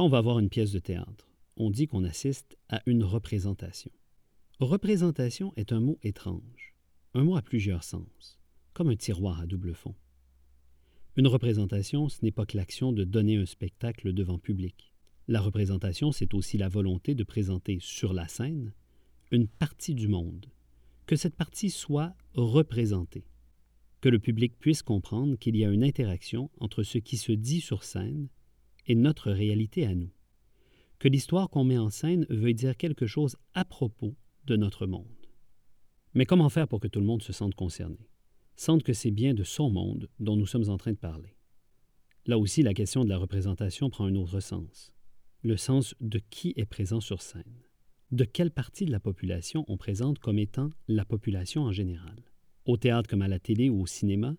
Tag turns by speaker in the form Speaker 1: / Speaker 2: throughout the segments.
Speaker 1: Quand on va voir une pièce de théâtre, on dit qu'on assiste à une représentation. Représentation est un mot étrange, un mot à plusieurs sens, comme un tiroir à double fond. Une représentation, ce n'est pas que l'action de donner un spectacle devant public. La représentation, c'est aussi la volonté de présenter sur la scène une partie du monde, que cette partie soit représentée, que le public puisse comprendre qu'il y a une interaction entre ce qui se dit sur scène et notre réalité à nous, que l'histoire qu'on met en scène veut dire quelque chose à propos de notre monde. Mais comment faire pour que tout le monde se sente concerné, sente que c'est bien de son monde dont nous sommes en train de parler? Là aussi, la question de la représentation prend un autre sens, le sens de qui est présent sur scène de quelle partie de la population on présente comme étant la population en général? Au théâtre comme à la télé ou au cinéma,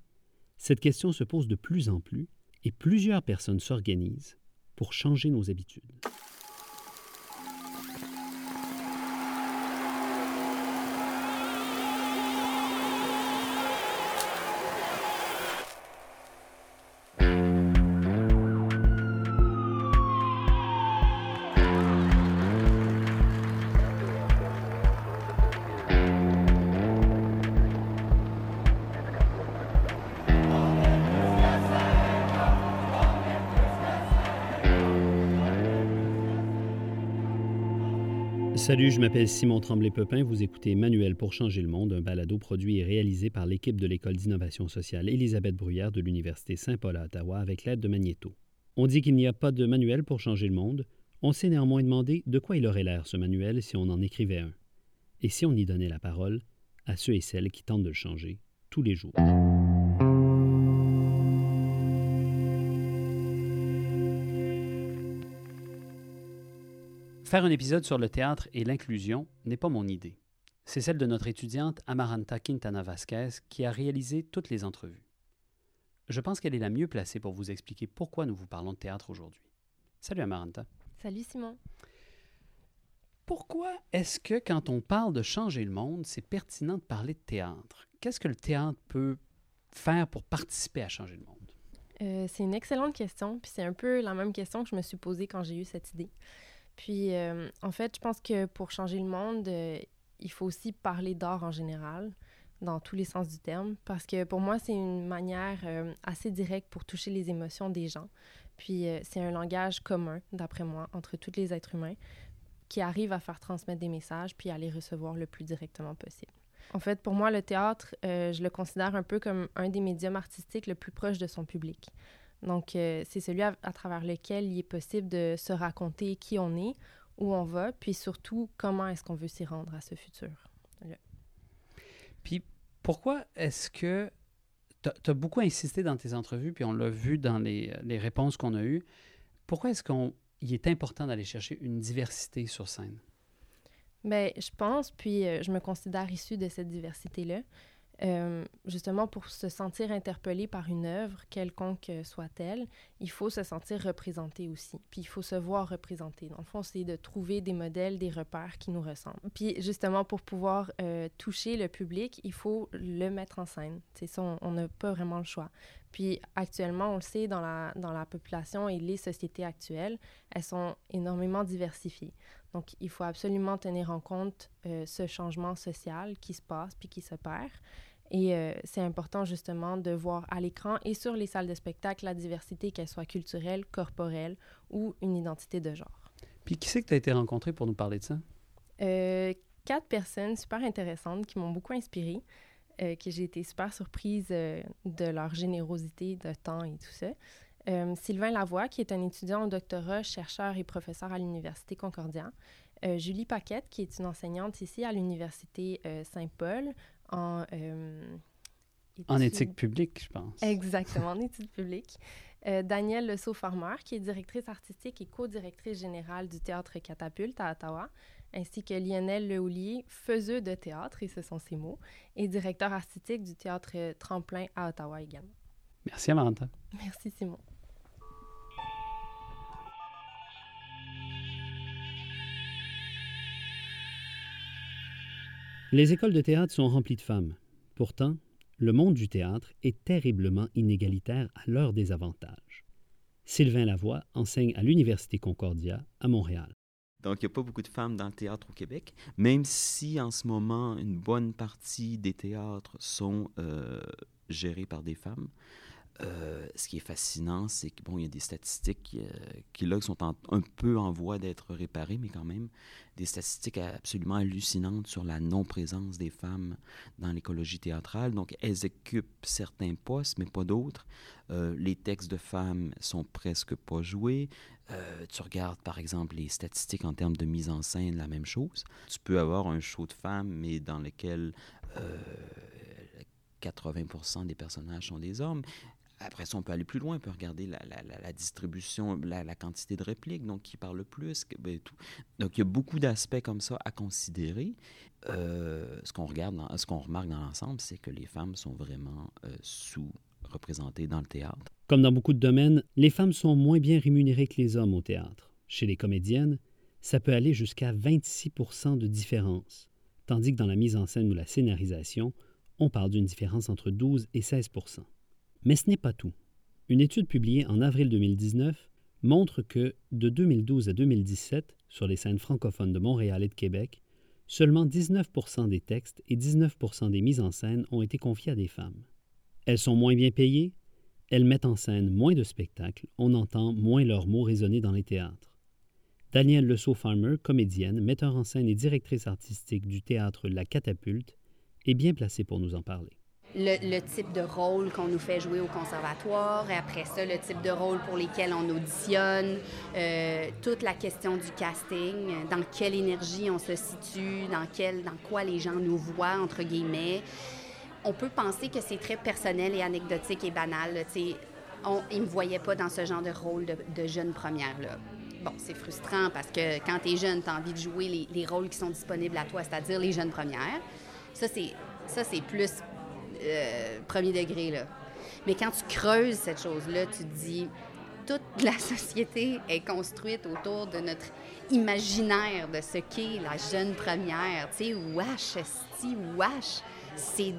Speaker 1: cette question se pose de plus en plus et plusieurs personnes s'organisent pour changer nos habitudes. Salut, je m'appelle Simon Tremblay-Pepin. Vous écoutez Manuel pour changer le monde, un balado produit et réalisé par l'équipe de l'École d'innovation sociale Élisabeth Bruyère de l'Université Saint-Paul à Ottawa avec l'aide de Magneto. On dit qu'il n'y a pas de manuel pour changer le monde. On s'est néanmoins demandé de quoi il aurait l'air, ce manuel, si on en écrivait un. Et si on y donnait la parole à ceux et celles qui tentent de le changer tous les jours? Faire un épisode sur le théâtre et l'inclusion n'est pas mon idée. C'est celle de notre étudiante Amaranta Quintana Vasquez qui a réalisé toutes les entrevues. Je pense qu'elle est la mieux placée pour vous expliquer pourquoi nous vous parlons de théâtre aujourd'hui. Salut Amaranta.
Speaker 2: Salut Simon.
Speaker 1: Pourquoi est-ce que quand on parle de changer le monde, c'est pertinent de parler de théâtre? Qu'est-ce que le théâtre peut faire pour participer à changer le monde?
Speaker 2: Euh, c'est une excellente question, puis c'est un peu la même question que je me suis posée quand j'ai eu cette idée. Puis, euh, en fait, je pense que pour changer le monde, euh, il faut aussi parler d'art en général, dans tous les sens du terme, parce que pour moi, c'est une manière euh, assez directe pour toucher les émotions des gens. Puis, c'est un langage commun, d'après moi, entre tous les êtres humains, qui arrive à faire transmettre des messages puis à les recevoir le plus directement possible. En fait, pour moi, le théâtre, je le considère un peu comme un des médiums artistiques le plus proche de son public. Donc, euh, c'est celui à, travers lequel il est possible de se raconter qui on est, où on va, puis surtout comment est-ce qu'on veut s'y rendre à ce futur.
Speaker 1: Puis, pourquoi est-ce que tu as, beaucoup insisté dans tes entrevues, puis on l'a vu dans les, les réponses qu'on a eues, pourquoi est-ce qu'il est important d'aller chercher une diversité sur scène?
Speaker 2: Bien, je pense, puis euh, je me considère issue de cette diversité-là. Euh, justement, pour se sentir interpellé par une œuvre, quelconque soit-elle, il faut se sentir représenté aussi. Puis il faut se voir représenté. Dans le fond, c'est de trouver des modèles, des repères qui nous ressemblent. Puis justement, pour pouvoir euh, toucher le public, il faut le mettre en scène. C'est ça, on n'a pas vraiment le choix. Puis actuellement, on le sait, dans la, dans la population et les sociétés actuelles, elles sont énormément diversifiées. Donc, il faut absolument tenir en compte euh, ce changement social qui se passe puis qui se perd. Et euh, c'est important justement de voir à l'écran et sur les salles de spectacle la diversité, qu'elle soit culturelle, corporelle ou une identité de genre.
Speaker 1: Puis qui c'est que tu as été rencontré pour nous parler de ça?
Speaker 2: Euh, quatre personnes super intéressantes qui m'ont beaucoup inspirée, euh, que j'ai été super surprise de leur générosité de temps et tout ça. Sylvain Lavoie, qui est un étudiant au doctorat, chercheur et professeur à l'Université Concordia. Julie Paquette, qui est une enseignante ici à l'Université Saint-Paul, en...
Speaker 1: Euh, en éthique publique, je pense.
Speaker 2: Exactement, en études publiques. Euh, Danielle Le farmer qui est directrice artistique et co-directrice générale du Théâtre Catapulte à Ottawa, ainsi que Lionel Lehoulier, faiseux de théâtre, et ce sont ses mots, et directeur artistique du Théâtre Tremplin à Ottawa également.
Speaker 1: Merci, Amanda.
Speaker 2: Merci, Simon.
Speaker 1: Les écoles de théâtre sont remplies de femmes. Pourtant, le monde du théâtre est terriblement inégalitaire à leur désavantage. Sylvain Lavoie enseigne à l'Université Concordia à Montréal.
Speaker 3: Donc, il n'y a pas beaucoup de femmes dans le théâtre au Québec, même si en ce moment, une bonne partie des théâtres sont euh, gérés par des femmes. Euh, ce qui est fascinant, c'est que bon, il y a des statistiques euh, qui là sont un peu en voie d'être réparées, mais quand même des statistiques absolument hallucinantes sur la non-présence des femmes dans l'écologie théâtrale. Donc, elles occupent certains postes, mais pas d'autres. Euh, les textes de femmes sont presque pas joués. tu regardes, par exemple, les statistiques en termes de mise en scène, la même chose. Tu peux avoir un show de femmes, mais dans lequel 80% des personnages sont des hommes. Après ça, on peut aller plus loin, on peut regarder la, distribution, la, quantité de répliques, donc qui parle le plus, ben, tout. Donc, il y a beaucoup d'aspects comme ça à considérer. Euh, ce qu'on regarde, ce qu'on remarque dans l'ensemble, c'est que les femmes sont vraiment euh, sous-représentées dans le théâtre.
Speaker 1: Comme dans beaucoup de domaines, les femmes sont moins bien rémunérées que les hommes au théâtre. Chez les comédiennes, ça peut aller jusqu'à 26 de différence, tandis que dans la mise en scène ou la scénarisation, on parle d'une différence entre 12 et 16 mais ce n'est pas tout. Une étude publiée en avril 2019 montre que, de 2012 à 2017, sur les scènes francophones de Montréal et de Québec, seulement 19% des textes et 19 des mises en scène ont été confiés à des femmes. Elles sont moins bien payées, elles mettent en scène moins de spectacles, on entend moins leurs mots résonner dans les théâtres. Danielle Lesault-Farmer, comédienne, metteur en scène et directrice artistique du théâtre La Catapulte, est bien placée pour nous en parler
Speaker 4: le, type de rôle qu'on nous fait jouer au conservatoire, et après ça, le type de rôle pour lesquels on auditionne, euh, toute la question du casting, dans quelle énergie on se situe, dans, quel, dans quoi les gens nous voient, entre guillemets. On peut penser que c'est très personnel et anecdotique et banal. On, ils ne me voyaient pas dans ce genre de rôle de, jeune première-là. Bon, c'est frustrant parce que quand tu es jeune, tu as envie de jouer les, les, rôles qui sont disponibles à toi, c'est-à-dire les jeunes premières. Ça, c'est, ça, c'est plus euh, premier degré. Là. Mais quand tu creuses cette chose-là, tu te dis, toute la société est construite autour de notre imaginaire de ce qu'est la jeune première. Tu sais, wesh, esti, wesh c'est,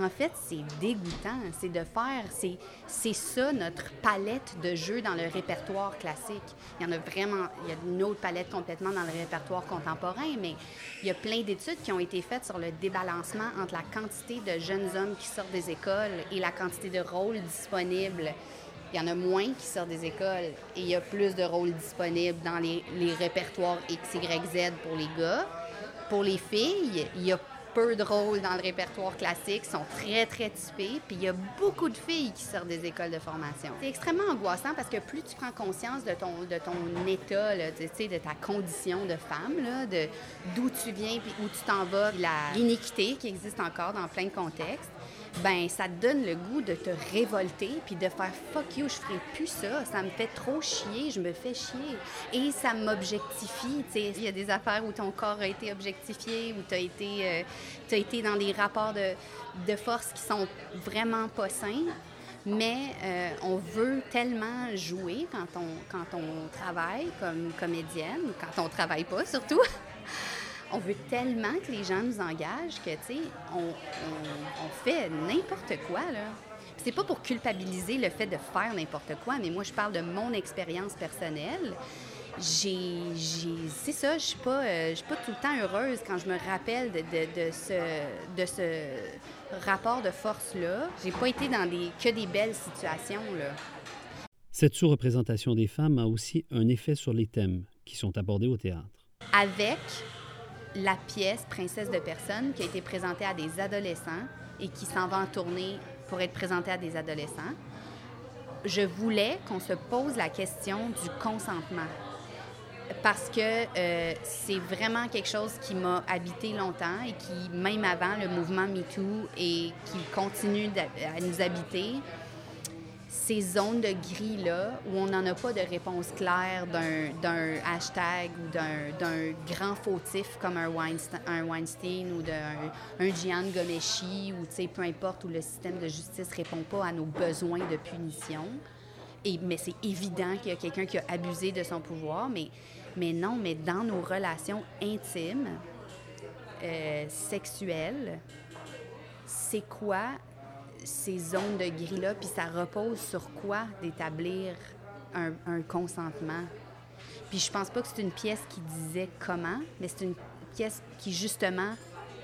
Speaker 4: en fait, c'est dégoûtant. C'est de faire, c'est, c'est ça notre palette de jeux dans le répertoire classique. Il y en a vraiment, il y a une autre palette complètement dans le répertoire contemporain, mais il y a plein d'études qui ont été faites sur le débalancement entre la quantité de jeunes hommes qui sortent des écoles et la quantité de rôles disponibles. Il y en a moins qui sortent des écoles et il y a plus de rôles disponibles dans les, les répertoires X, Y, Z pour les gars. Pour les filles, il y a peu de rôles dans le répertoire classique, sont très, très typés. Puis il y a beaucoup de filles qui sortent des écoles de formation. C'est extrêmement angoissant parce que plus tu prends conscience de ton, de ton état, de, de ta condition de femme, de d'où tu viens puis où tu t'en vas, l'iniquité qui existe encore dans plein de contextes, ben ça te donne le goût de te révolter puis de faire fuck you, je ferai plus ça, ça me fait trop chier, je me fais chier et ça m'objectifie, tu sais, il y a des affaires où ton corps a été objectifié, où tu as été euh, as été dans des rapports de, de force qui sont vraiment pas sains. Mais euh, on veut tellement jouer quand on, quand on travaille comme comédienne, quand on travaille pas surtout. On veut tellement que les gens nous engagent que, tu sais, on, fait n'importe quoi, là. C'est pas pour culpabiliser le fait de faire n'importe quoi, mais moi, je parle de mon expérience personnelle. J'ai, c'est ça, je suis pas, euh, suis pas tout le temps heureuse quand je me rappelle de, ce, de ce rapport de force-là. J'ai pas été dans des, que des belles situations, là.
Speaker 1: Cette sous-représentation des femmes a aussi un effet sur les thèmes qui sont abordés au théâtre.
Speaker 4: Avec la pièce Princesse de personne qui a été présentée à des adolescents et qui s'en va en tournée pour être présentée à des adolescents, je voulais qu'on se pose la question du consentement. Parce que euh, c'est vraiment quelque chose qui m'a habité longtemps et qui, même avant le mouvement MeToo, et qui continue à nous habiter, ces zones de gris-là où on n'en a pas de réponse claire d'un hashtag ou d'un grand fautif comme un Weinstein, ou d'un un Gian Gomeshi ou peu importe où le système de justice ne répond pas à nos besoins de punition. Et, mais c'est évident qu'il y a quelqu'un qui a abusé de son pouvoir, mais, mais non, mais dans nos relations intimes, euh, sexuelles, c'est quoi ces zones de gris-là, puis ça repose sur quoi d'établir un, un consentement? Puis je pense pas que c'est une pièce qui disait comment, mais c'est une pièce qui justement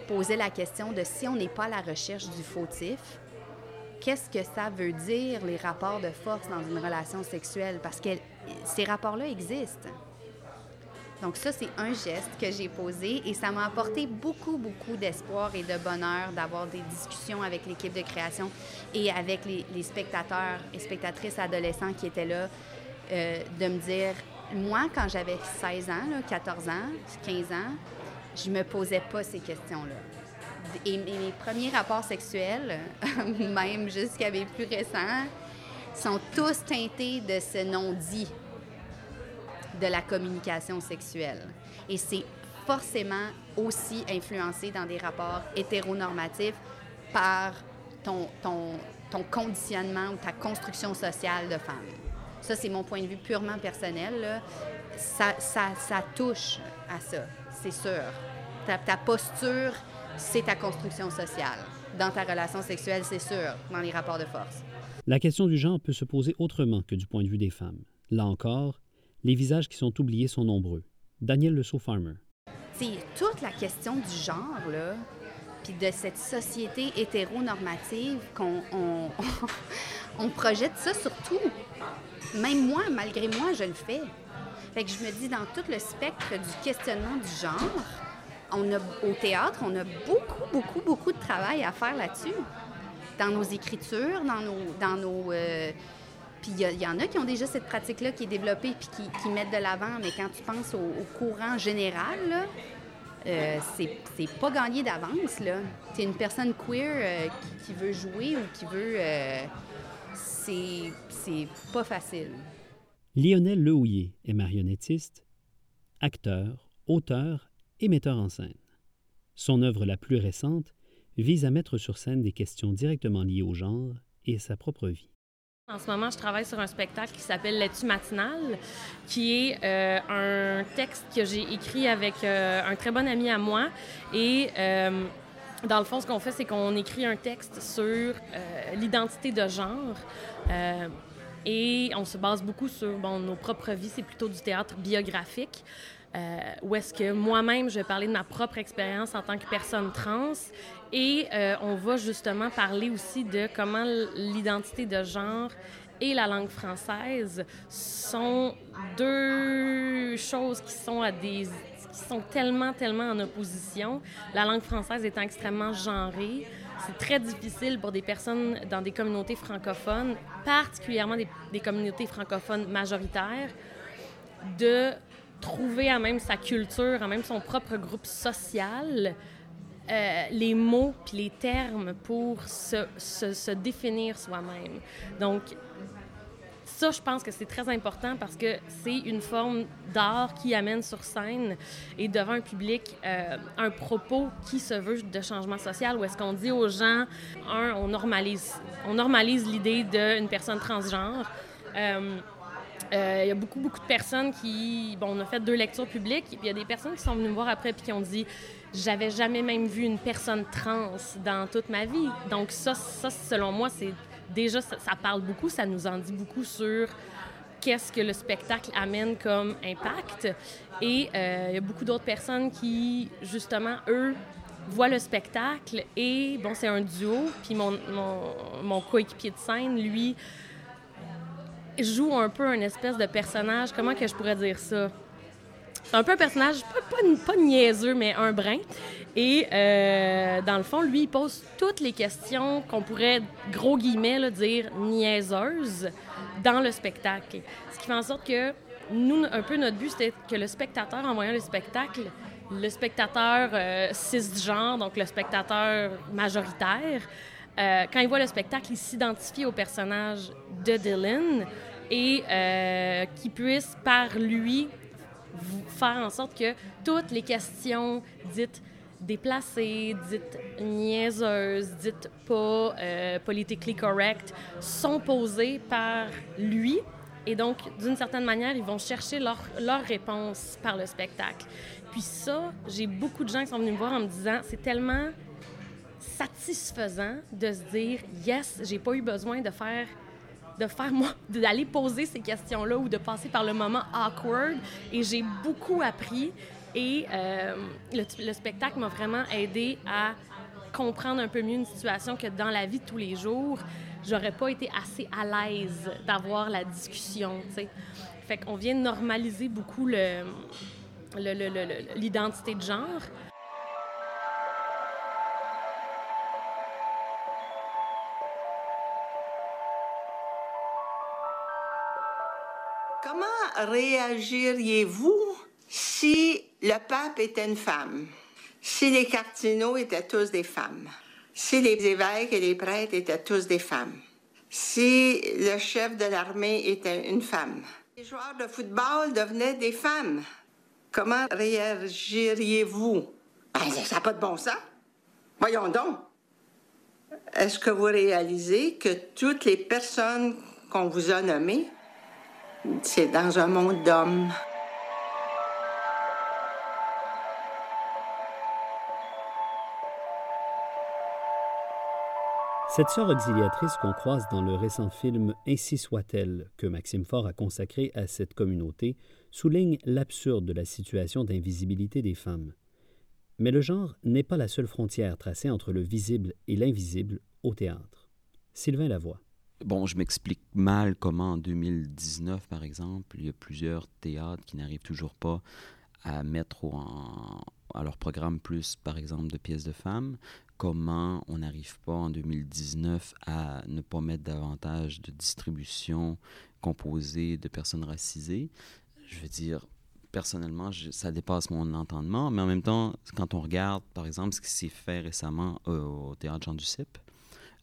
Speaker 4: posait la question de si on n'est pas à la recherche du fautif, qu'est-ce que ça veut dire les rapports de force dans une relation sexuelle? Parce que ces rapports-là existent. Donc ça, c'est un geste que j'ai posé et ça m'a apporté beaucoup, beaucoup d'espoir et de bonheur d'avoir des discussions avec l'équipe de création et avec les, spectateurs et spectatrices adolescents qui étaient là, euh, de me dire, moi, quand j'avais 16 ans, 14 ans, 15 ans, je me posais pas ces questions-là. Et, mes premiers rapports sexuels, même jusqu'à mes plus récents, sont tous teintés de ce non-dit de la communication sexuelle. Et c'est forcément aussi influencé dans des rapports hétéronormatifs par ton, ton, ton conditionnement ou ta construction sociale de femme. Ça, c'est mon point de vue purement personnel. Ça, ça, ça, touche à ça, c'est sûr. Ta, ta posture, c'est ta construction sociale. Dans ta relation sexuelle, c'est sûr, dans les rapports de force.
Speaker 1: La question du genre peut se poser autrement que du point de vue des femmes. Là encore, les visages qui sont oubliés sont nombreux. Daniel Le Farmer.
Speaker 4: C'est toute la question du genre, là, puis de cette société hétéronormative qu'on on, projette ça sur tout. Même moi, malgré moi, je le fais. Fait que je me dis, dans tout le spectre du questionnement du genre, on a, au théâtre, on a beaucoup, beaucoup, beaucoup de travail à faire là-dessus. Dans nos écritures, dans nos, dans nos, euh, puis il y, en a qui ont déjà cette pratique-là qui est développée puis qui, mettent de l'avant, mais quand tu penses au, courant général, là, euh, c'est pas gagné d'avance. là. Tu es une personne queer euh, qui, veut jouer ou qui veut. Euh, c'est pas facile.
Speaker 1: Lionel Lehouillier est marionnettiste, acteur, auteur et metteur en scène. Son œuvre la plus récente vise à mettre sur scène des questions directement liées au genre et à sa propre vie.
Speaker 5: En ce moment, je travaille sur un spectacle qui s'appelle L'étu matinal, qui est euh, un texte que j'ai écrit avec euh, un très bon ami à moi. Et euh, dans le fond, ce qu'on fait, c'est qu'on écrit un texte sur l'identité de genre. et on se base beaucoup sur nos propres vies. C'est plutôt du théâtre biographique. Euh, où est-ce que moi-même, je vais parler de ma propre expérience en tant que personne trans. Et euh, on va justement parler aussi de comment l'identité de genre et la langue française sont deux choses qui sont à des qui sont tellement tellement en opposition. La langue française étant extrêmement genrée, c'est très difficile pour des personnes dans des communautés francophones, particulièrement des, des communautés francophones majoritaires, de trouver à même sa culture, à même son propre groupe social, euh, les mots puis les termes pour se, définir soi-même. Donc, ça, je pense que c'est très important parce que c'est une forme d'art qui amène sur scène et devant un public euh, un propos qui se veut de changement social où est-ce qu'on dit aux gens, un, on normalise, l'idée d'une personne transgenre. Euh, il y a beaucoup, beaucoup de personnes qui... Bon, on a fait deux lectures publiques, puis il y a des personnes qui sont venues me voir après puis qui ont dit « J'avais jamais même vu une personne trans dans toute ma vie. » Donc ça, ça selon moi, c'est déjà, ça, parle beaucoup, ça nous en dit beaucoup sur qu'est-ce que le spectacle amène comme impact. Et euh, il y a beaucoup d'autres personnes qui, justement, eux, voient le spectacle et, bon, c'est un duo, puis mon, mon coéquipier de scène, lui, joue un peu un espèce de personnage, comment que je pourrais dire ça? C'est un peu un personnage, pas, pas, niaiseux, mais un brin. Et euh, dans le fond, lui, il pose toutes les questions qu'on pourrait, gros guillemets, dire niaiseuses dans le spectacle. Ce qui fait en sorte que nous, un peu notre but, c'était que le spectateur, en voyant le spectacle, le spectateur euh, cisgenre, donc le spectateur majoritaire, euh, quand il voit le spectacle, il s'identifie au personnage de Dylan et euh, qui puisse par lui faire en sorte que toutes les questions dites déplacées, dites niaiseuses, dites pas euh, politically correct, sont posées par lui. Et donc, d'une certaine manière, ils vont chercher leur, leur réponse par le spectacle. Puis ça, j'ai beaucoup de gens qui sont venus me voir en me disant, c'est tellement satisfaisant de se dire, yes, j'ai pas eu besoin de faire de faire moi, d'aller poser ces questions-là ou de passer par le moment awkward. Et j'ai beaucoup appris. Et euh, le, le, spectacle m'a vraiment aidé à comprendre un peu mieux une situation que dans la vie de tous les jours, j'aurais pas été assez à l'aise d'avoir la discussion. sais. Fait qu'on vient normaliser beaucoup le, l'identité de genre.
Speaker 6: Réagiriez-vous si le pape était une femme? Si les cardinaux étaient tous des femmes? Si les évêques et les prêtres étaient tous des femmes? Si le chef de l'armée était une femme? Les joueurs de football devenaient des femmes? Comment réagiriez-vous? Ben, ça n'a pas de bon sens. Voyons donc. Est-ce que vous réalisez que toutes les personnes qu'on vous a nommées, c'est dans un monde d'hommes?
Speaker 1: Cette sœur auxiliatrice qu'on croise dans le récent film Ainsi soit-elle, que Maxime Faure a consacré à cette communauté, souligne l'absurde de la situation d'invisibilité des femmes. Mais le genre n'est pas la seule frontière tracée entre le visible et l'invisible au théâtre. Sylvain Lavoie.
Speaker 3: Bon, je m'explique mal comment en 2019, par exemple, il y a plusieurs théâtres qui n'arrivent toujours pas à mettre en, à leur programme plus, par exemple, de pièces de femmes. Comment on n'arrive pas en 2019 à ne pas mettre davantage de distribution composée de personnes racisées? Je veux dire, personnellement, ça dépasse mon entendement, mais en même temps, quand on regarde, par exemple, ce qui s'est fait récemment au Théâtre Jean Duceppe,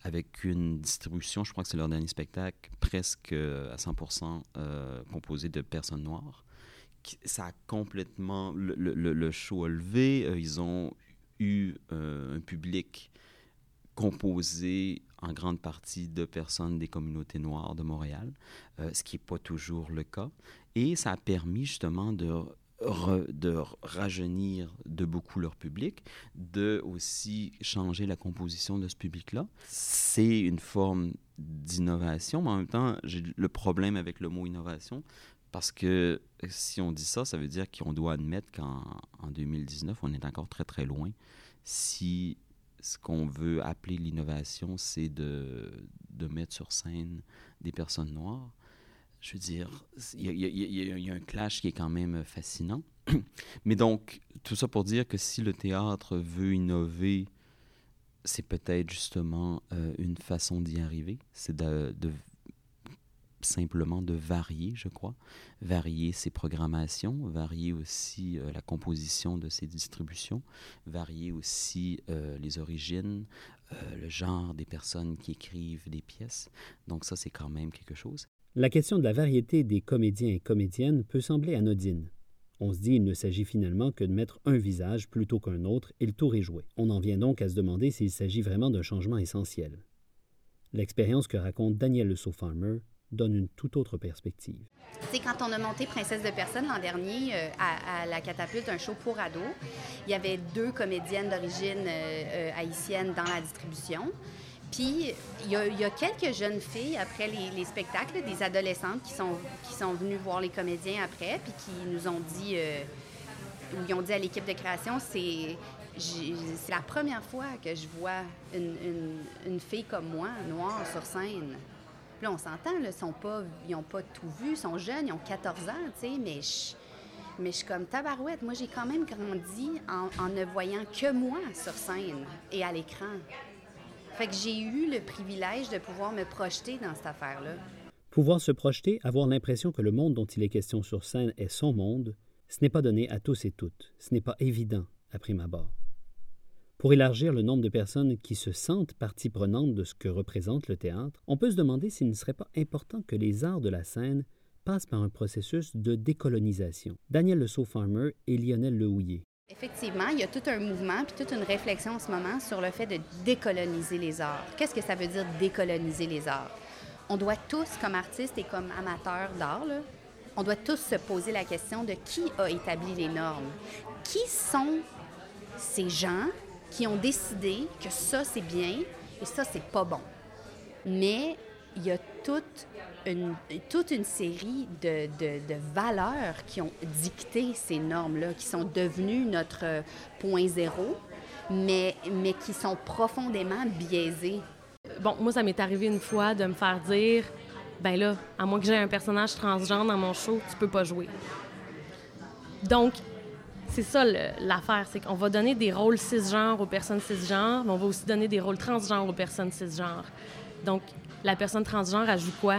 Speaker 3: avec une distribution, je crois que c'est leur dernier spectacle, presque à 100% euh, composé de personnes noires, ça a complètement, le, le, show a levé, euh, ils ont eu euh, un public composé en grande partie de personnes des communautés noires de Montréal, ce qui n'est pas toujours le cas. Et ça a permis justement de, de rajeunir de beaucoup leur public, de aussi changer la composition de ce public-là. C'est une forme d'innovation, mais en même temps, j'ai le problème avec le mot innovation, parce que si on dit ça, ça veut dire qu'on doit admettre qu'en en 2019, on est encore très très loin. Si ce qu'on veut appeler l'innovation, c'est de, de mettre sur scène des personnes noires, je veux dire, il y, a un clash qui est quand même fascinant. Mais donc, tout ça pour dire que si le théâtre veut innover, c'est peut-être justement euh, une façon d'y arriver. C'est de, simplement de varier, je crois. Varier ses programmations, varier aussi euh, la composition de ses distributions, varier aussi euh, les origines, le genre des personnes qui écrivent des pièces. Donc ça, c'est quand même quelque chose.
Speaker 1: La question de la variété des comédiens et comédiennes peut sembler anodine. On se dit il ne s'agit finalement que de mettre un visage plutôt qu'un autre et le tour est joué. On en vient donc à se demander s'il s'agit vraiment d'un changement essentiel. L'expérience que raconte Daniel Le Farmer donne une toute autre perspective.
Speaker 4: C'est quand on a monté Princesse de Personne l'an dernier euh, à, la catapulte, un show pour ados, il y avait deux comédiennes d'origine euh, euh, haïtienne dans la distribution. Puis, il y, a, quelques jeunes filles après les, spectacles, des adolescentes qui sont, qui sont venues voir les comédiens après, puis qui nous ont dit, euh, ou ils ont dit à l'équipe de création, c'est c'est la première fois que je vois une, fille comme moi, noire, sur scène. Là, on s'entend, ils n'ont pas tout vu, ils sont jeunes, ils ont 14 ans, tu sais, mais je, mais je suis comme tabarouette. Moi, j'ai quand même grandi en, en ne voyant que moi sur scène et à l'écran. Fait que j'ai eu le privilège de pouvoir me projeter dans cette affaire-là.
Speaker 1: Pouvoir se projeter, avoir l'impression que le monde dont il est question sur scène est son monde, ce n'est pas donné à tous et toutes, ce n'est pas évident à prime abord. Pour élargir le nombre de personnes qui se sentent partie prenante de ce que représente le théâtre, on peut se demander s'il ne serait pas important que les arts de la scène passent par un processus de décolonisation. Daniel Le Farmer et Lionel Lehouillet,
Speaker 4: Effectivement, il y a tout un mouvement puis toute une réflexion en ce moment sur le fait de décoloniser les arts. Qu'est-ce que ça veut dire décoloniser les arts? On doit tous, comme artistes et comme amateurs d'art, on doit tous se poser la question de qui a établi les normes. Qui sont ces gens qui ont décidé que ça, c'est bien et ça, c'est pas bon? Mais il y a toute une, toute une série de, de, valeurs qui ont dicté ces normes-là, qui sont devenues notre point zéro, mais, mais qui sont profondément biaisées.
Speaker 5: Bon, moi, ça m'est arrivé une fois de me faire dire ben là, à moins que j'ai un personnage transgenre dans mon show, tu peux pas jouer. Donc, c'est ça l'affaire, c'est qu'on va donner des rôles cisgenres aux personnes cisgenres, mais on va aussi donner des rôles transgenres aux personnes cisgenres. Donc, la personne transgenre, elle joue quoi?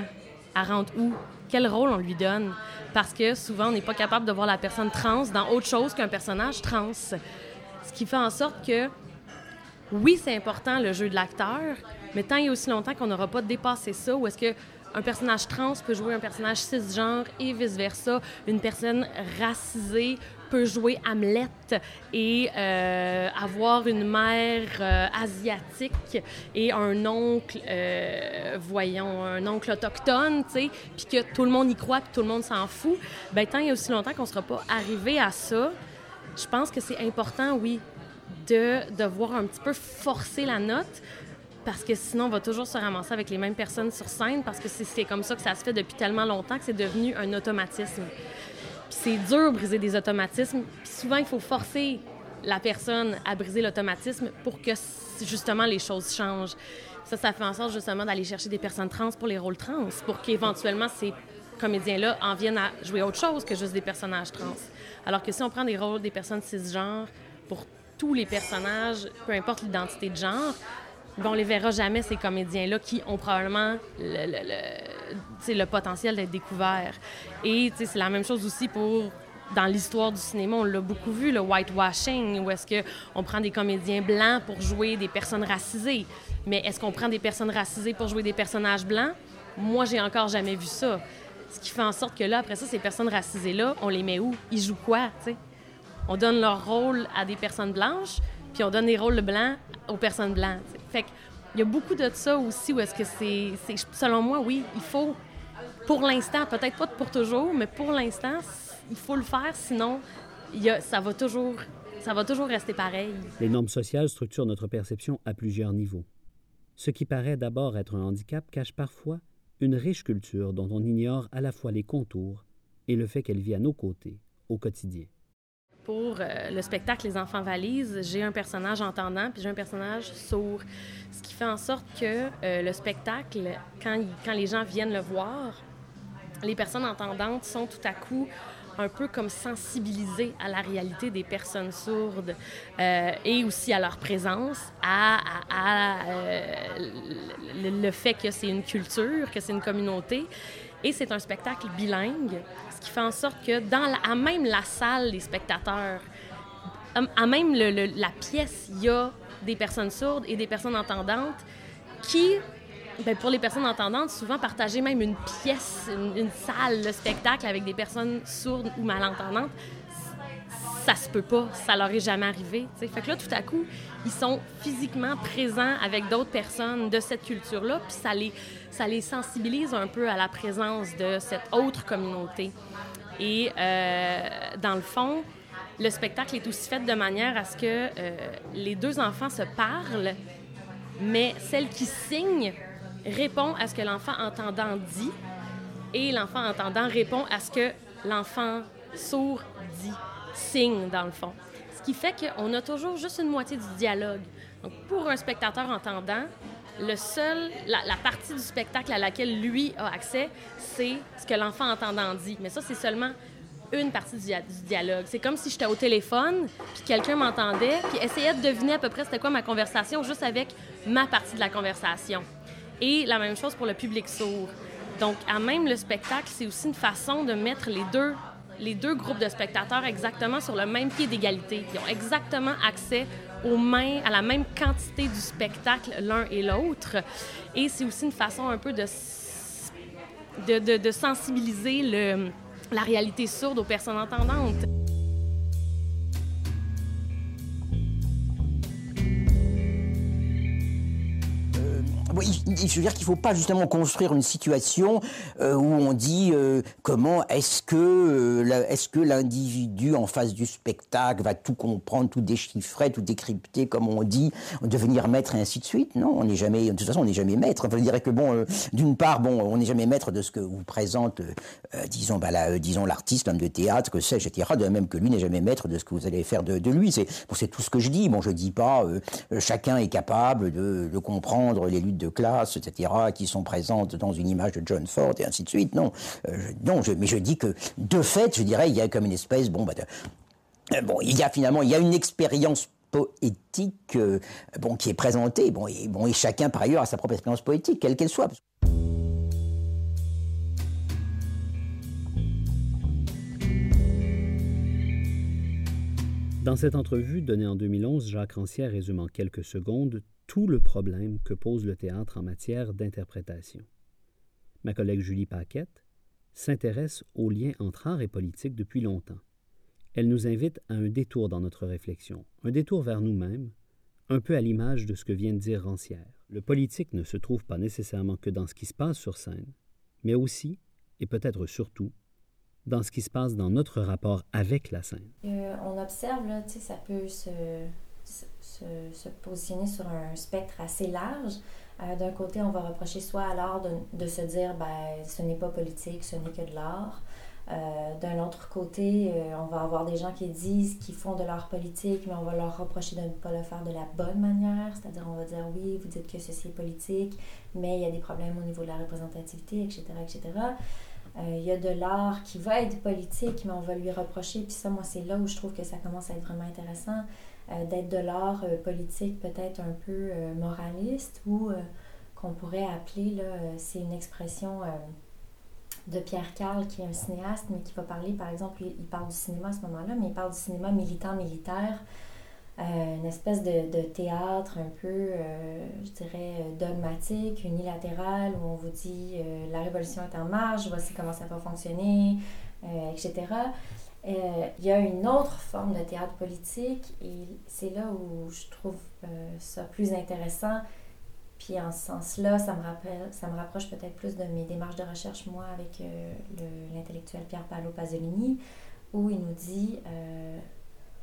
Speaker 5: Elle rentre où? Quel rôle on lui donne? Parce que souvent, on n'est pas capable de voir la personne trans dans autre chose qu'un personnage trans. Ce qui fait en sorte que, oui, c'est important le jeu de l'acteur, mais tant et aussi longtemps qu'on n'aura pas dépassé ça, ou est-ce que un personnage trans peut jouer un personnage cisgenre et vice-versa. Une personne racisée peut jouer Hamlet et euh, avoir une mère euh, asiatique et un oncle, euh, voyons, un oncle autochtone, tu sais, puis que tout le monde y croit, puis tout le monde s'en fout. Ben tant il y a aussi longtemps qu'on ne sera pas arrivé à ça, je pense que c'est important, oui, de devoir un petit peu forcer la note, parce que sinon, on va toujours se ramasser avec les mêmes personnes sur scène parce que c'est comme ça que ça se fait depuis tellement longtemps que c'est devenu un automatisme. c'est dur de briser des automatismes. Puis souvent, il faut forcer la personne à briser l'automatisme pour que justement les choses changent. Ça, ça fait en sorte justement d'aller chercher des personnes trans pour les rôles trans, pour qu'éventuellement ces comédiens-là en viennent à jouer autre chose que juste des personnages trans. Alors que si on prend des rôles des personnes cisgenres pour tous les personnages, peu importe l'identité de genre, on les verra jamais, ces comédiens-là, qui ont probablement le, le, le potentiel d'être découverts. Et c'est la même chose aussi pour dans l'histoire du cinéma, on l'a beaucoup vu, le whitewashing, où est-ce qu'on prend des comédiens blancs pour jouer des personnes racisées. Mais est-ce qu'on prend des personnes racisées pour jouer des personnages blancs? Moi, j'ai encore jamais vu ça. Ce qui fait en sorte que là, après ça, ces personnes racisées-là, on les met où? Ils jouent quoi, tu sais? On donne leur rôle à des personnes blanches, puis on donne les rôles blancs aux personnes blanches. Il y a beaucoup de ça aussi où est-ce que c'est, selon moi, oui, il faut, pour l'instant, peut-être pas pour toujours, mais pour l'instant, il faut le faire, sinon, ça va toujours, ça va toujours rester pareil.
Speaker 1: Les normes sociales structurent notre perception à plusieurs niveaux. Ce qui paraît d'abord être un handicap cache parfois une riche culture dont on ignore à la fois les contours et le fait qu'elle vit à nos côtés au quotidien
Speaker 5: pour euh, le spectacle Les Enfants Valises, j'ai un personnage entendant puis j'ai un personnage sourd. Ce qui fait en sorte que euh, le spectacle, quand, les gens viennent le voir, les personnes entendantes sont tout à coup un peu comme sensibilisées à la réalité des personnes sourdes euh, et aussi à leur présence, à, le, fait que c'est une culture, que c'est une communauté. Et c'est un spectacle bilingue qui fait en sorte que dans la, à même la salle, les spectateurs, à même la pièce, il y a des personnes sourdes et des personnes entendantes qui, ben, pour les personnes entendantes, souvent partager même une pièce, une, salle, le spectacle avec des personnes sourdes ou malentendantes, ça se peut pas, ça leur est jamais arrivé. Fait que là, tout à coup, ils sont physiquement présents avec d'autres personnes de cette culture-là, puis ça les, ça les sensibilise un peu à la présence de cette autre communauté. Et euh, dans le fond, le spectacle est aussi fait de manière à ce que euh, les deux enfants se parlent, mais celle qui signe répond à ce que l'enfant entendant dit et l'enfant entendant répond à ce que l'enfant sourd dit, signe dans le fond. Ce qui fait qu'on a toujours juste une moitié du dialogue. Donc, pour un spectateur entendant, le seul, la, partie du spectacle à laquelle lui a accès, c'est ce que l'enfant entendant dit. Mais ça, c'est seulement une partie du, dialogue. C'est comme si j'étais au téléphone, puis quelqu'un m'entendait, puis essayait de deviner à peu près c'était quoi ma conversation, juste avec ma partie de la conversation. Et la même chose pour le public sourd. Donc, à même le spectacle, c'est aussi une façon de mettre les deux, les deux groupes de spectateurs exactement sur le même pied d'égalité. Ils ont exactement accès aux à la même quantité du spectacle l'un et l'autre. Et c'est aussi une façon un peu de, de, de, sensibiliser le, la réalité sourde aux personnes entendantes.
Speaker 7: Je veux dire qu'il ne faut pas justement construire une situation euh, où on dit euh, comment est-ce que euh, est-ce que l'individu en face du spectacle va tout comprendre, tout déchiffrer, tout décrypter, comme on dit, devenir maître et ainsi de suite? Non, on n'est jamais, de toute façon, on n'est jamais maître. je dirais que bon, d'une part, bon, on n'est jamais maître de ce que vous présente, disons, bah, la, disons l'artiste, l'homme de théâtre, que sais, etc. De même que lui n'est jamais maître de ce que vous allez faire de, lui. C'est bon, c'est tout ce que je dis. Bon, je dis pas chacun est capable de, de comprendre les luttes de classe, etc., qui sont présentes dans une image de John Ford et ainsi de suite. Non, euh, non mais je dis que de fait, je dirais, il y a comme une espèce, bon, bah, euh, bon, il y a finalement, il y a une expérience poétique, euh, bon, qui est présentée, bon, et, bon, et chacun par ailleurs a sa propre expérience poétique, quelle qu'elle soit.
Speaker 1: Dans cette entrevue donnée en 2011, Jacques Rancière résume en quelques secondes tout le problème que pose le théâtre en matière d'interprétation. Ma collègue Julie Paquette s'intéresse aux liens entre art et politique depuis longtemps. Elle nous invite à un détour dans notre réflexion, un détour vers nous-mêmes, un peu à l'image de ce que vient de dire Rancière. Le politique ne se trouve pas nécessairement que dans ce qui se passe sur scène, mais aussi, et peut-être surtout, dans ce qui se passe dans notre rapport avec la scène.
Speaker 8: Euh, on observe, là, ça peut se se, positionner sur un spectre assez large. Euh, d'un côté, on va reprocher soit à l'art de, se dire ben, ce n'est pas politique, ce n'est que de l'art. Euh, d'un autre côté, euh, on va avoir des gens qui disent qu'ils font de l'art politique, mais on va leur reprocher de ne pas le faire de la bonne manière. C'est-à-dire, on va dire oui, vous dites que ceci est politique, mais il y a des problèmes au niveau de la représentativité, etc. etc. il y a de l'art qui va être politique, mais on va lui reprocher. Puis ça, moi, c'est là où je trouve que ça commence à être vraiment intéressant. Euh, d'être de l'art euh, politique peut-être un peu euh, moraliste ou qu'on pourrait appeler, c'est une expression de Pierre Carl, qui est un cinéaste, mais qui va parler, par exemple, il parle du cinéma à ce moment-là, mais il parle du cinéma militant-militaire, une espèce de, de, théâtre un peu, je dirais, dogmatique, unilatéral, où on vous dit la révolution est en marche, voici comment ça va fonctionner, etc. Euh, il y a une autre forme de théâtre politique et c'est là où je trouve euh, ça plus intéressant. Puis en ce sens-là, ça me rappelle, ça me rapproche peut-être plus de mes démarches de recherche, moi, avec euh, l'intellectuel Pierre Paolo Pasolini, où il nous dit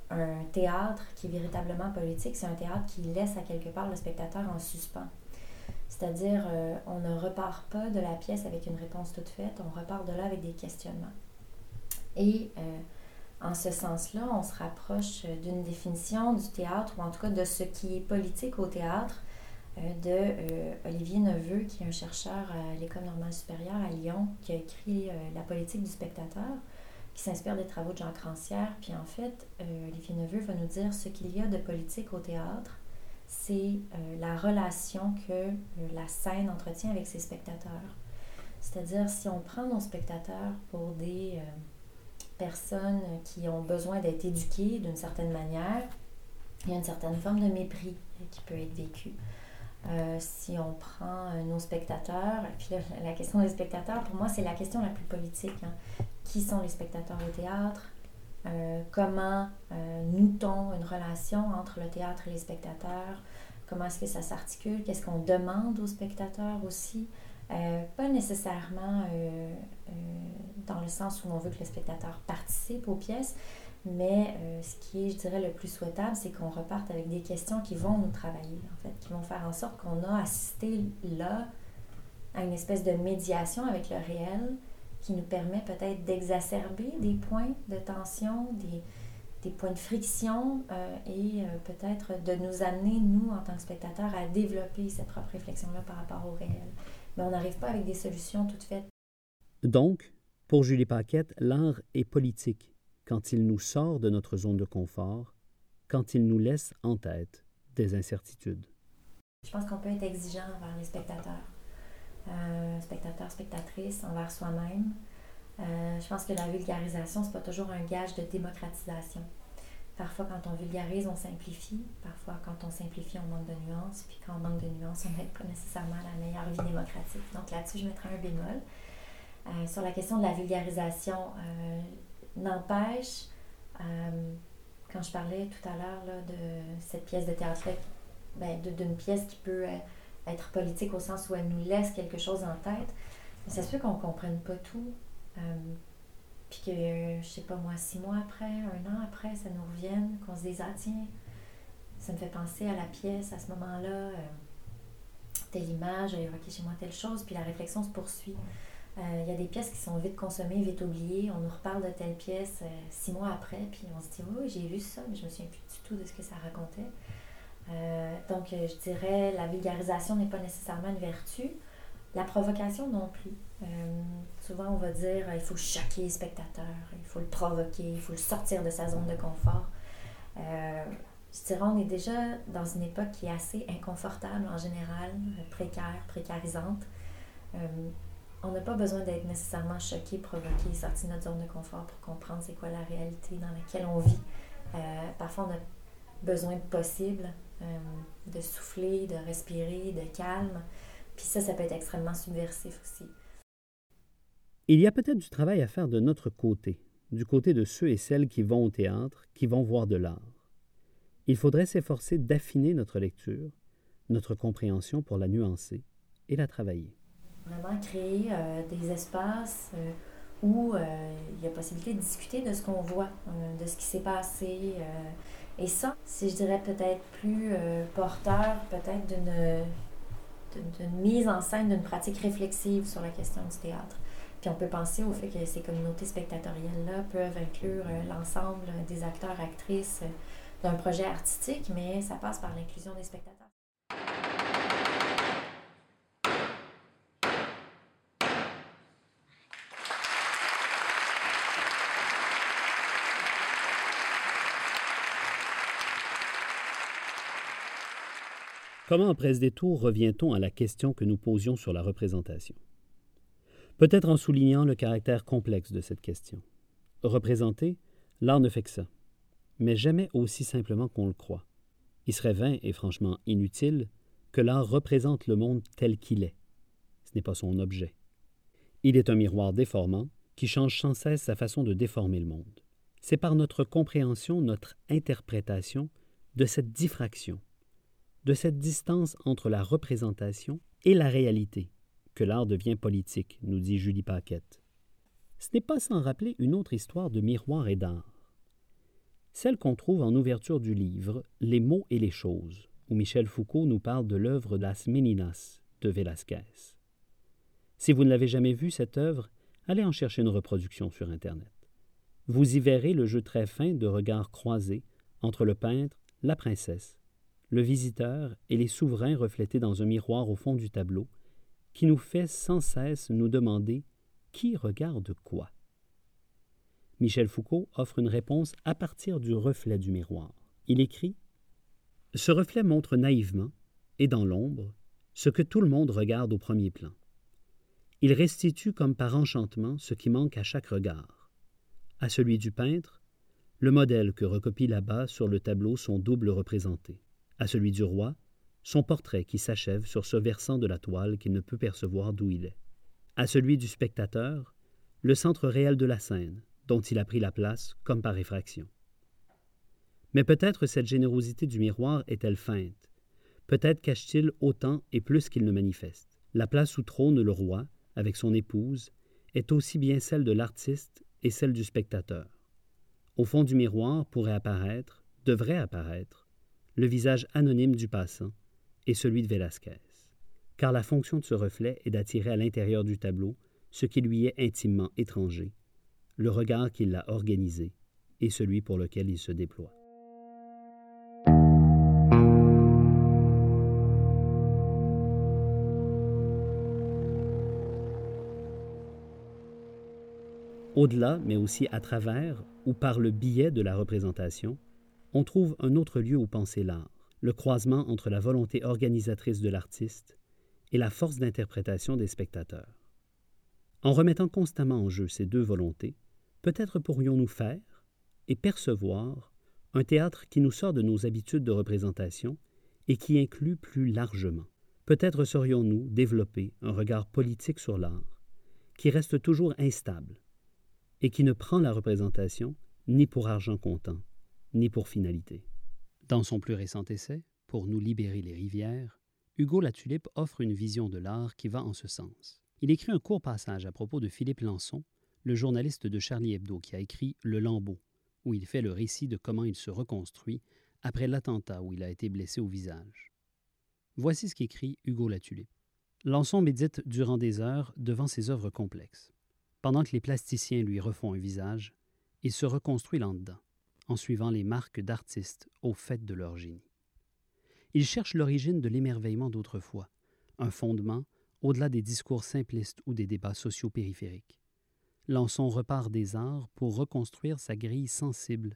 Speaker 8: un théâtre qui est véritablement politique, c'est un théâtre qui laisse à quelque part le spectateur en suspens. C'est-à-dire, on ne repart pas de la pièce avec une réponse toute faite, on repart de là avec des questionnements. Et euh, en ce sens-là, on se rapproche d'une définition du théâtre, ou en tout cas de ce qui est politique au théâtre, euh, de euh, Olivier Neveu, qui est un chercheur à l'École normale supérieure à Lyon, qui a écrit La politique du spectateur, qui s'inspire des travaux de Jean Crancière. Puis en fait, Olivier Neveu va nous dire ce qu'il y a de politique au théâtre, c'est la relation que la scène entretient avec ses spectateurs. C'est-à-dire, si on prend nos spectateurs pour des personnes qui ont besoin d'être éduquées d'une certaine manière, il y a une certaine forme de mépris qui peut être vécue. Euh, si on prend euh, nos spectateurs, puis la question des spectateurs, pour moi, c'est la question la plus politique. Hein. Qui sont les spectateurs au théâtre? Euh, comment noue-t-on une relation entre le théâtre et les spectateurs? Comment est-ce que ça s'articule? Qu'est-ce qu'on demande aux spectateurs aussi? Euh, pas nécessairement euh, euh, dans le sens où on veut que le spectateur participe aux pièces, mais ce qui est, je dirais, le plus souhaitable, c'est qu'on reparte avec des questions qui vont nous travailler, en fait, qui vont faire en sorte qu'on a assisté là à une espèce de médiation avec le réel qui nous permet peut-être d'exacerber des points de tension, des, des points de friction et peut-être de nous amener, nous, en tant que spectateurs, à développer cette propre réflexion-là par rapport au réel mais on n'arrive pas avec des solutions toutes faites.
Speaker 1: Donc, pour Julie Paquette, l'art est politique quand il nous sort de notre zone de confort, quand il nous laisse en tête des incertitudes.
Speaker 8: Je pense qu'on peut être exigeant envers les spectateurs, euh, spectateurs, spectatrices, envers soi-même. Euh, je pense que la vulgarisation, c'est pas toujours un gage de démocratisation. Parfois, quand on vulgarise, on simplifie. Parfois, quand on simplifie, on manque de nuances. Puis quand on manque de nuances, on n'aide pas nécessairement à la meilleure vie démocratique. Donc là-dessus, je mettrai un bémol. Euh, sur la question de la vulgarisation, euh, n'empêche, euh, quand je parlais tout à l'heure de cette pièce de théâtre, ben, d'une pièce qui peut être politique au sens où elle nous laisse quelque chose en tête. Mais ça se peut qu'on ne comprenne pas tout. Euh, puis que, je sais pas moi, six mois après, un an après, ça nous revienne, qu'on se dise, ah tiens, ça me fait penser à la pièce à ce moment-là, euh, telle image a évoqué chez moi telle chose, puis la réflexion se poursuit. Euh, il y a des pièces qui sont vite consommées, vite oubliées. On nous reparle de telle pièce six mois après, puis on se dit, oui, j'ai vu ça, mais je me souviens plus du tout de ce que ça racontait. donc, je dirais, la vulgarisation n'est pas nécessairement une vertu. La provocation non plus. Euh, souvent, on va dire il faut choquer le spectateur, il faut le provoquer, il faut le sortir de sa zone de confort. Euh, je dirais, on est déjà dans une époque qui est assez inconfortable en général, précaire, précarisante. Euh, on n'a pas besoin d'être nécessairement choqué, provoqué, sorti de notre zone de confort pour comprendre c'est quoi la réalité dans laquelle on vit. parfois, on a besoin de possible, de souffler, de respirer, de calme. Puis ça, ça peut être extrêmement subversif aussi.
Speaker 1: Il y a peut-être du travail à faire de notre côté, du côté de ceux et celles qui vont au théâtre, qui vont voir de l'art. Il faudrait s'efforcer d'affiner notre lecture, notre compréhension pour la nuancer et la travailler.
Speaker 8: Vraiment créer euh, des espaces euh, où euh, il y a possibilité de discuter de ce qu'on voit, de ce qui s'est passé. et ça, si je dirais peut-être plus porteur, peut-être d'une mise en scène d'une pratique réflexive sur la question du théâtre. Puis on peut penser au fait que ces communautés spectatorielles-là peuvent inclure euh, l'ensemble des acteurs, actrices euh, d'un projet artistique, mais ça passe par l'inclusion des spectateurs.
Speaker 1: Comment, après ce détour, revient-on à la question que nous posions sur la représentation? Peut-être en soulignant le caractère complexe de cette question. Représenter, l'art ne fait que ça, mais jamais aussi simplement qu'on le croit. Il serait vain et franchement inutile que l'art représente le monde tel qu'il est. Ce n'est pas son objet. Il est un miroir déformant qui change sans cesse sa façon de déformer le monde. C'est par notre compréhension, notre interprétation de cette diffraction de cette distance entre la représentation et la réalité que l'art devient politique, nous dit Julie Paquette. Ce n'est pas sans rappeler une autre histoire de miroir et d'art. Celle qu'on trouve en ouverture du livre Les mots et les choses, où Michel Foucault nous parle de l'œuvre Las Meninas de Velázquez. Si vous ne l'avez jamais vue, cette œuvre, allez en chercher une reproduction sur Internet. Vous y verrez le jeu très fin de regards croisés entre le peintre, la princesse le visiteur et les souverains reflétés dans un miroir au fond du tableau, qui nous fait sans cesse nous demander qui regarde quoi. Michel Foucault offre une réponse à partir du reflet du miroir. Il écrit Ce reflet montre naïvement, et dans l'ombre, ce que tout le monde regarde au premier plan. Il restitue comme par enchantement ce qui manque à chaque regard. À celui du peintre, le modèle que recopie là-bas sur le tableau sont double représentés à celui du roi, son portrait qui s'achève sur ce versant de la toile qu'il ne peut percevoir d'où il est, à celui du spectateur, le centre réel de la scène, dont il a pris la place comme par effraction. Mais peut-être cette générosité du miroir est-elle feinte, peut-être cache-t-il autant et plus qu'il ne manifeste. La place où trône le roi, avec son épouse, est aussi bien celle de l'artiste et celle du spectateur. Au fond du miroir pourrait apparaître, devrait apparaître, le visage anonyme du passant et celui de Velázquez, car la fonction de ce reflet est d'attirer à l'intérieur du tableau ce qui lui est intimement étranger, le regard qui l'a organisé et celui pour lequel il se déploie. Au-delà, mais aussi à travers ou par le biais de la représentation, on trouve un autre lieu où penser l'art, le croisement entre la volonté organisatrice de l'artiste et la force d'interprétation des spectateurs. En remettant constamment en jeu ces deux volontés, peut-être pourrions-nous faire et percevoir un théâtre qui nous sort de nos habitudes de représentation et qui inclut plus largement. Peut-être saurions-nous développer un regard politique sur l'art qui reste toujours instable et qui ne prend la représentation ni pour argent comptant, ni pour finalité. Dans son plus récent essai, Pour nous libérer les rivières, Hugo Latulippe offre une vision de l'art qui va en ce sens. Il écrit un court passage à propos de Philippe Lançon, le journaliste de Charlie Hebdo qui a écrit Le Lambeau, où il fait le récit de comment il se reconstruit après l'attentat où il a été blessé au visage. Voici ce qu'écrit Hugo Latulippe. Lançon médite durant des heures devant ses œuvres complexes. Pendant que les plasticiens lui refont un visage, il se reconstruit là-dedans, en suivant les marques d'artistes au fait de leur génie. Il cherche l'origine de l'émerveillement d'autrefois, un fondement au-delà des discours simplistes ou des débats sociaux périphériques. Lançon repart des arts pour reconstruire sa grille sensible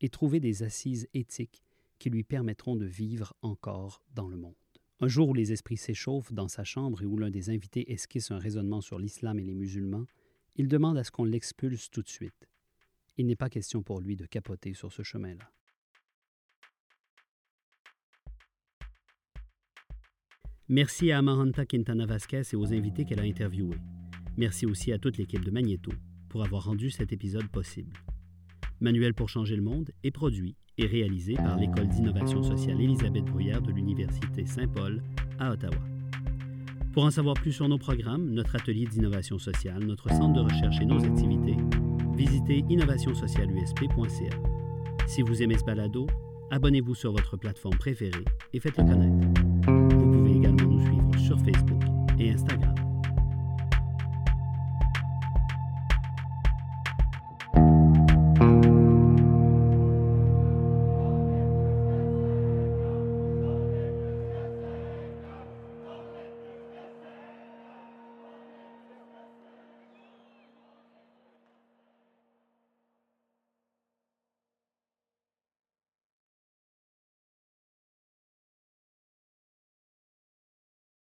Speaker 1: et trouver des assises éthiques qui lui permettront de vivre encore dans le monde. Un jour où les esprits s'échauffent dans sa chambre et où l'un des invités esquisse un raisonnement sur l'islam et les musulmans, il demande à ce qu'on l'expulse tout de suite. Il n'est pas question pour lui de capoter sur ce chemin-là. Merci à Amaranta Quintana Vasquez et aux invités qu'elle a interviewés. Merci aussi à toute l'équipe de Magneto pour avoir rendu cet épisode possible. Manuel pour changer le monde est produit et réalisé par l'École d'innovation sociale Élisabeth Bruyère de l'Université Saint-Paul à Ottawa. Pour en savoir plus sur nos programmes, notre atelier d'innovation sociale, notre centre de recherche et nos activités, visitez innovationsocialusp.ca. Si vous aimez ce balado, abonnez-vous sur votre plateforme préférée et faites-le connaître. Vous pouvez également nous suivre sur Facebook